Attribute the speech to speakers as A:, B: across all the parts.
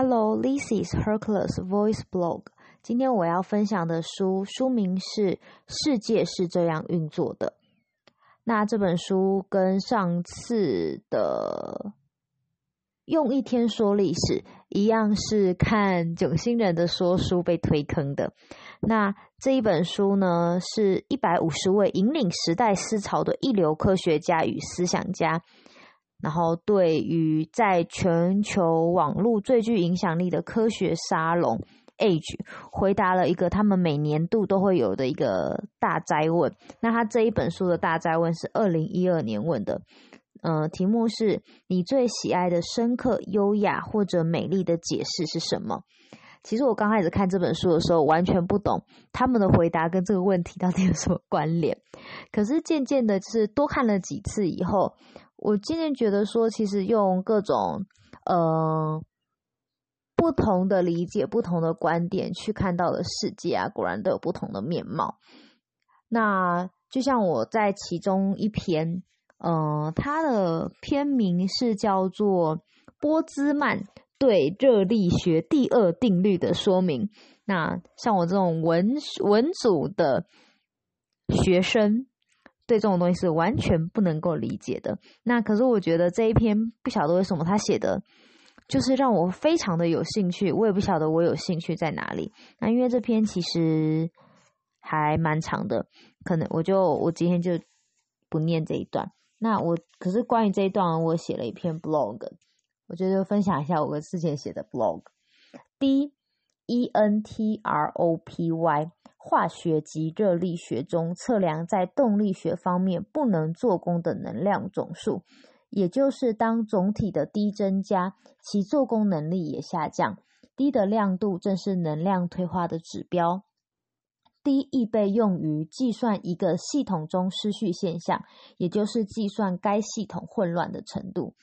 A: Hello, this is Hercules Voice Blog。今天我要分享的书书名是《世界是这样运作的》。那这本书跟上次的用一天说历史一样，是看九星人的说书被推坑的。那这一本书呢，是一百五十位引领时代思潮的一流科学家与思想家。然后，对于在全球网络最具影响力的科学沙龙 Age，回答了一个他们每年度都会有的一个大灾问。那他这一本书的大灾问是二零一二年问的，呃，题目是你最喜爱的深刻、优雅或者美丽的解释是什么？其实我刚开始看这本书的时候，完全不懂他们的回答跟这个问题到底有什么关联。可是渐渐的，就是多看了几次以后。我渐渐觉得说，其实用各种呃不同的理解、不同的观点去看到的世界啊，果然都有不同的面貌。那就像我在其中一篇，呃，它的篇名是叫做波兹曼对热力学第二定律的说明。那像我这种文文组的学生。对这种东西是完全不能够理解的。那可是我觉得这一篇不晓得为什么他写的，就是让我非常的有兴趣。我也不晓得我有兴趣在哪里。那因为这篇其实还蛮长的，可能我就我今天就不念这一段。那我可是关于这一段，我写了一篇 blog，我觉得分享一下我之前写的 blog。D E N T R O P Y。化学及热力学中测量在动力学方面不能做功的能量总数，也就是当总体的低增加，其做功能力也下降。低的亮度正是能量退化的指标。低亦被用于计算一个系统中失序现象，也就是计算该系统混乱的程度。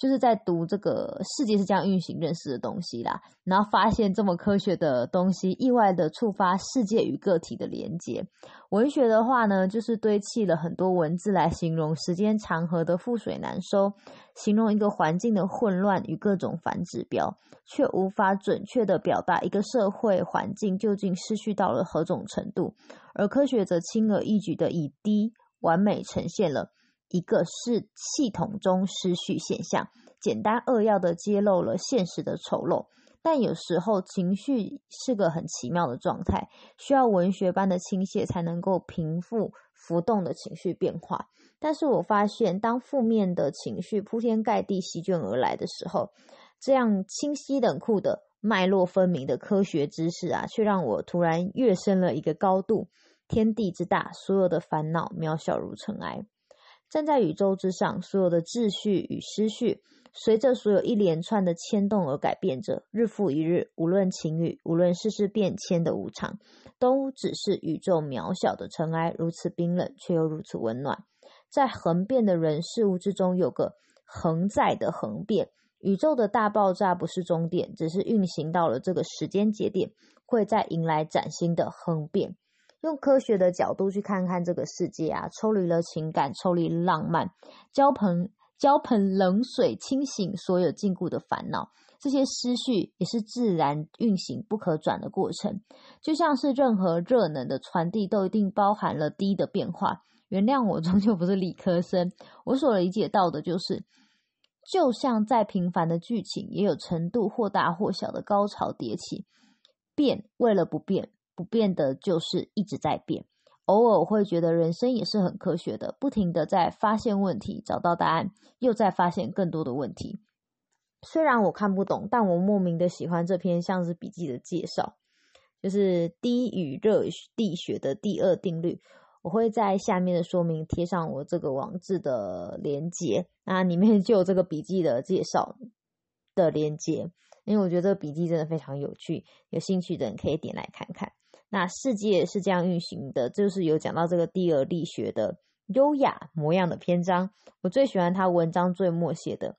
A: 就是在读这个世界是这样运行认识的东西啦，然后发现这么科学的东西，意外的触发世界与个体的连接。文学的话呢，就是堆砌了很多文字来形容时间长河的覆水难收，形容一个环境的混乱与各种反指标，却无法准确的表达一个社会环境究竟失去到了何种程度。而科学则轻而易举的以低完美呈现了。一个是系统中失序现象，简单扼要的揭露了现实的丑陋。但有时候情绪是个很奇妙的状态，需要文学般的倾泻才能够平复浮动的情绪变化。但是我发现，当负面的情绪铺天盖地席卷而来的时候，这样清晰冷酷的脉络分明的科学知识啊，却让我突然跃升了一个高度。天地之大，所有的烦恼渺小如尘埃。站在宇宙之上，所有的秩序与失序，随着所有一连串的牵动而改变着，日复一日。无论晴雨，无论世事变迁的无常，都只是宇宙渺小的尘埃，如此冰冷却又如此温暖。在恒变的人事物之中，有个恒在的恒变。宇宙的大爆炸不是终点，只是运行到了这个时间节点，会再迎来崭新的恒变。用科学的角度去看看这个世界啊，抽离了情感，抽离浪漫，浇盆浇盆冷水，清醒所有禁锢的烦恼。这些思绪也是自然运行不可转的过程，就像是任何热能的传递都一定包含了低的变化。原谅我，终究不是理科生，我所理解到的就是，就像再平凡的剧情，也有程度或大或小的高潮迭起。变为了不变。不变的就是一直在变，偶尔会觉得人生也是很科学的，不停的在发现问题，找到答案，又在发现更多的问题。虽然我看不懂，但我莫名的喜欢这篇像是笔记的介绍，就是低与热力学的第二定律。我会在下面的说明贴上我这个网志的连接，那里面就有这个笔记的介绍的连接，因为我觉得这个笔记真的非常有趣，有兴趣的人可以点来看看。那世界是这样运行的，就是有讲到这个第二力学的优雅模样的篇章。我最喜欢他文章最末写的。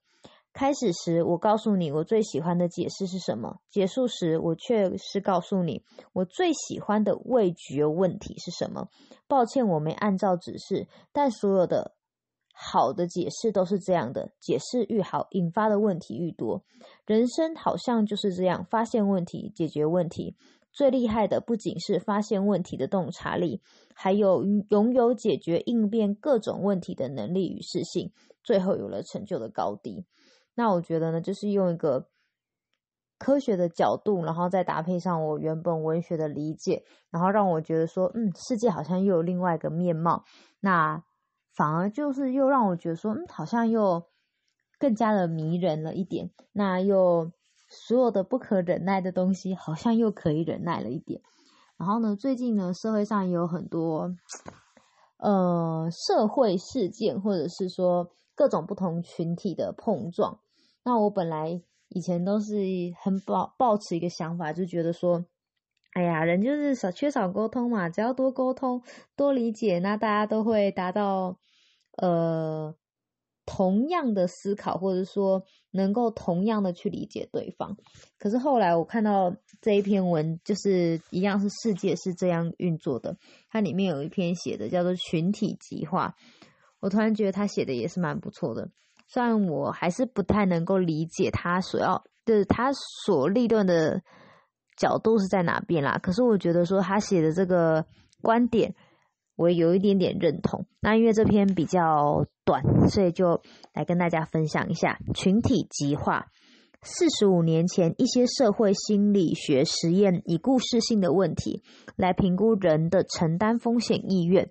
A: 开始时，我告诉你我最喜欢的解释是什么；结束时，我却是告诉你我最喜欢的味觉问题是什么。抱歉，我没按照指示，但所有的好的解释都是这样的，解释愈好，引发的问题愈多。人生好像就是这样，发现问题，解决问题。最厉害的不仅是发现问题的洞察力，还有拥有解决应变各种问题的能力与适性。最后有了成就的高低。那我觉得呢，就是用一个科学的角度，然后再搭配上我原本文学的理解，然后让我觉得说，嗯，世界好像又有另外一个面貌。那反而就是又让我觉得说，嗯，好像又更加的迷人了一点。那又所有的不可忍耐的东西，好像又可以忍耐了一点。然后呢，最近呢，社会上也有很多呃社会事件，或者是说各种不同群体的碰撞。那我本来以前都是很抱抱持一个想法，就觉得说。哎呀，人就是少缺少沟通嘛，只要多沟通、多理解，那大家都会达到呃同样的思考，或者说能够同样的去理解对方。可是后来我看到这一篇文，就是一样是世界是这样运作的，它里面有一篇写的叫做群体极化，我突然觉得他写的也是蛮不错的，虽然我还是不太能够理解他所要，就是他所立论的。角度是在哪边啦？可是我觉得说他写的这个观点，我有一点点认同。那因为这篇比较所以就来跟大家分享一下群体极化。四十五年前，一些社会心理学实验以故事性的问题来评估人的承担风险意愿。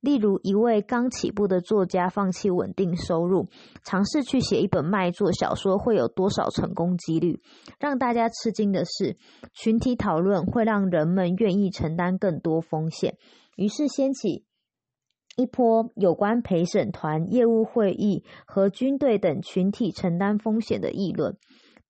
A: 例如，一位刚起步的作家放弃稳定收入，尝试去写一本卖座小说，会有多少成功几率？让大家吃惊的是，群体讨论会让人们愿意承担更多风险，于是掀起一波有关陪审团、业务会议和军队等群体承担风险的议论。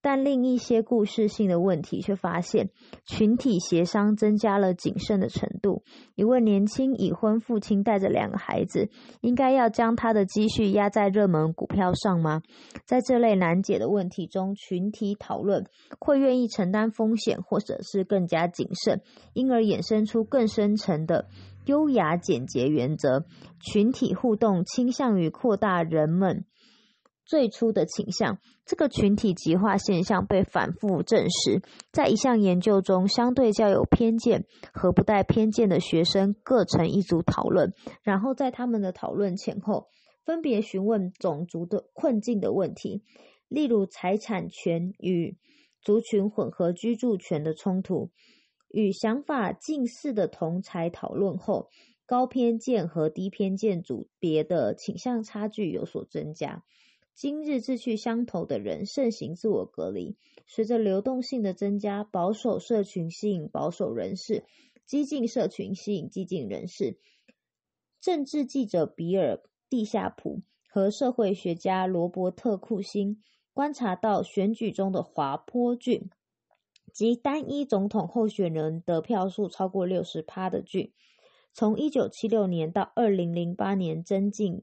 A: 但另一些故事性的问题却发现，群体协商增加了谨慎的程度。一位年轻已婚父亲带着两个孩子，应该要将他的积蓄压在热门股票上吗？在这类难解的问题中，群体讨论会愿意承担风险，或者是更加谨慎，因而衍生出更深层的优雅简洁原则。群体互动倾向于扩大人们。最初的倾向，这个群体极化现象被反复证实。在一项研究中，相对较有偏见和不带偏见的学生各成一组讨论，然后在他们的讨论前后，分别询问种族的困境的问题，例如财产权与族群混合居住权的冲突。与想法近似的同才讨论后，高偏见和低偏见组别的倾向差距有所增加。今日志趣相投的人盛行自我隔离。随着流动性的增加，保守社群吸引保守人士，激进社群吸引激进人士。政治记者比尔·蒂夏普和社会学家罗伯特·库辛观察到，选举中的滑坡郡及单一总统候选人得票数超过六十趴的郡，从一九七六年到二零零八年增进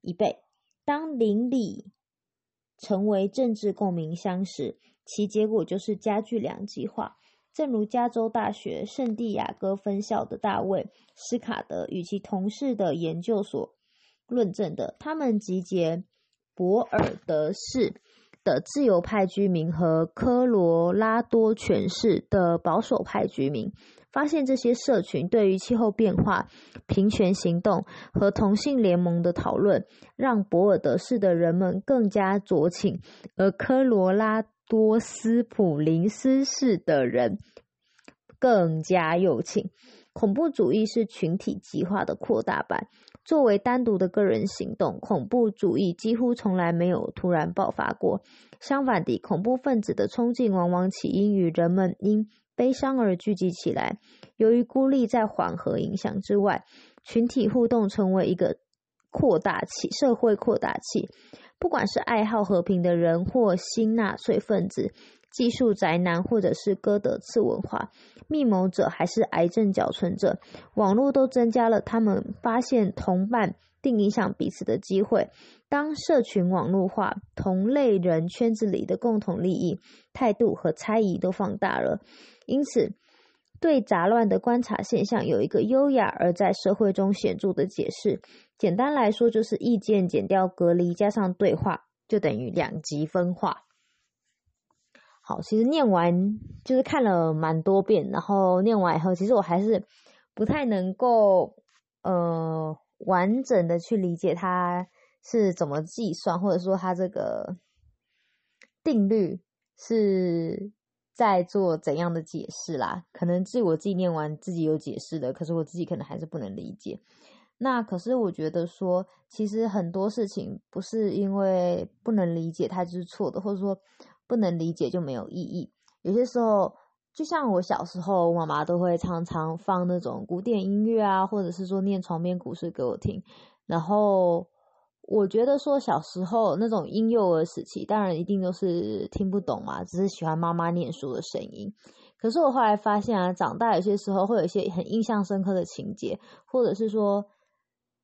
A: 一倍。当邻里成为政治共鸣箱时，其结果就是加剧两极化。正如加州大学圣地亚哥分校的大卫·斯卡德与其同事的研究所论证的，他们集结博尔德市的自由派居民和科罗拉多全市的保守派居民。发现这些社群对于气候变化、平权行动和同性联盟的讨论，让博尔德市的人们更加酌情，而科罗拉多斯普林斯市的人更加右倾。恐怖主义是群体极化的扩大版。作为单独的个人行动，恐怖主义几乎从来没有突然爆发过。相反地，恐怖分子的冲劲往往起因于人们因悲伤而聚集起来。由于孤立在缓和影响之外，群体互动成为一个扩大器，社会扩大器。不管是爱好和平的人，或新纳粹分子、技术宅男，或者是哥德次文化密谋者，还是癌症缴存者，网络都增加了他们发现同伴并影响彼此的机会。当社群网络化，同类人圈子里的共同利益、态度和猜疑都放大了。因此，对杂乱的观察现象有一个优雅而在社会中显著的解释。简单来说，就是意见减掉隔离，加上对话，就等于两极分化。好，其实念完就是看了蛮多遍，然后念完以后，其实我还是不太能够呃完整的去理解它是怎么计算，或者说它这个定律是。在做怎样的解释啦？可能自我自己念完自己有解释的，可是我自己可能还是不能理解。那可是我觉得说，其实很多事情不是因为不能理解它就是错的，或者说不能理解就没有意义。有些时候，就像我小时候，妈妈都会常常放那种古典音乐啊，或者是说念床边故事给我听，然后。我觉得说小时候那种婴幼儿时期，当然一定都是听不懂嘛，只是喜欢妈妈念书的声音。可是我后来发现啊，长大有些时候会有一些很印象深刻的情节，或者是说，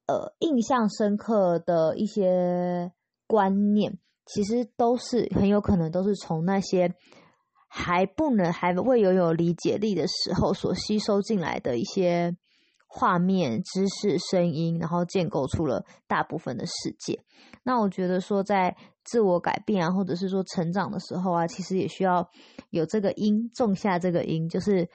A: 呃，印象深刻的一些观念，其实都是很有可能都是从那些还不能还未拥有理解力的时候所吸收进来的一些。画面、知识、声音，然后建构出了大部分的世界。那我觉得说，在自我改变啊，或者是说成长的时候啊，其实也需要有这个因，种下这个因，就是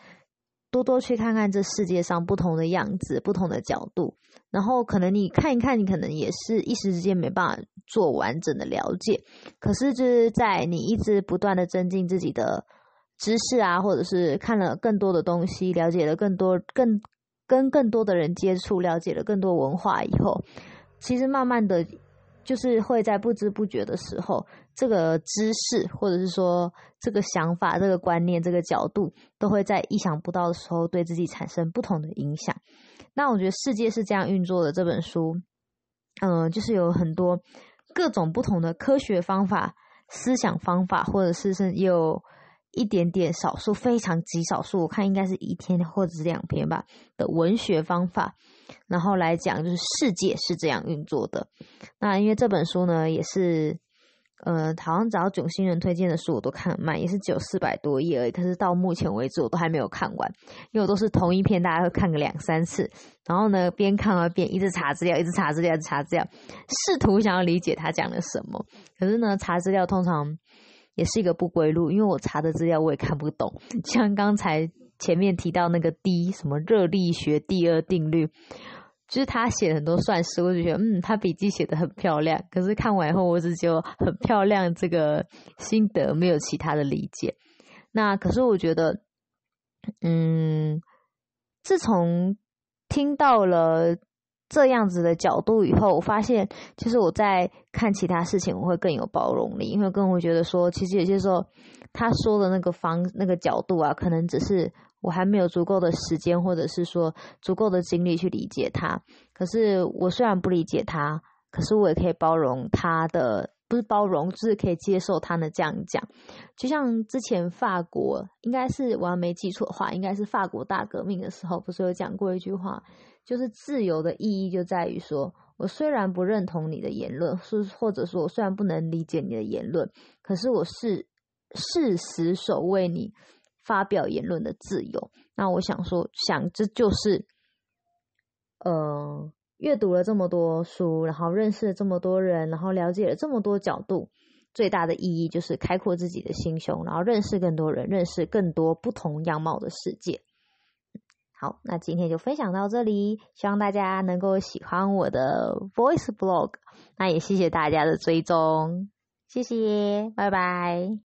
A: 多多去看看这世界上不同的样子、不同的角度。然后可能你看一看，你可能也是一时之间没办法做完整的了解。可是就是在你一直不断的增进自己的知识啊，或者是看了更多的东西，了解了更多更。跟更多的人接触，了解了更多文化以后，其实慢慢的，就是会在不知不觉的时候，这个知识或者是说这个想法、这个观念、这个角度，都会在意想不到的时候对自己产生不同的影响。那我觉得世界是这样运作的。这本书，嗯，就是有很多各种不同的科学方法、思想方法，或者是是有。一点点少数，非常极少数，我看应该是一篇或者是两篇吧的文学方法，然后来讲就是世界是这样运作的。那因为这本书呢，也是呃，好像只要囧星人推荐的书我都看很慢，也是只有四百多页而已。可是到目前为止我都还没有看完，因为我都是同一篇，大家会看个两三次，然后呢边看啊边一直查资料，一直查资料，查资料，试图想要理解他讲了什么。可是呢，查资料通常。也是一个不归路，因为我查的资料我也看不懂。像刚才前面提到那个 D 什么热力学第二定律，就是他写很多算式，我就觉得嗯，他笔记写的很漂亮。可是看完以后，我只就很漂亮这个心得，没有其他的理解。那可是我觉得，嗯，自从听到了。这样子的角度以后，我发现其实我在看其他事情，我会更有包容力，因为更会觉得说，其实有些时候他说的那个方那个角度啊，可能只是我还没有足够的时间，或者是说足够的精力去理解他。可是我虽然不理解他，可是我也可以包容他的，不是包容，就是可以接受他的这样讲。就像之前法国，应该是我要没记错的话，应该是法国大革命的时候，不是有讲过一句话。就是自由的意义就在于说，我虽然不认同你的言论，是或者说我虽然不能理解你的言论，可是我是誓死守卫你发表言论的自由。那我想说，想这就是，呃，阅读了这么多书，然后认识了这么多人，然后了解了这么多角度，最大的意义就是开阔自己的心胸，然后认识更多人，认识更多不同样貌的世界。好，那今天就分享到这里，希望大家能够喜欢我的 Voice Blog，那也谢谢大家的追踪，谢谢，拜拜。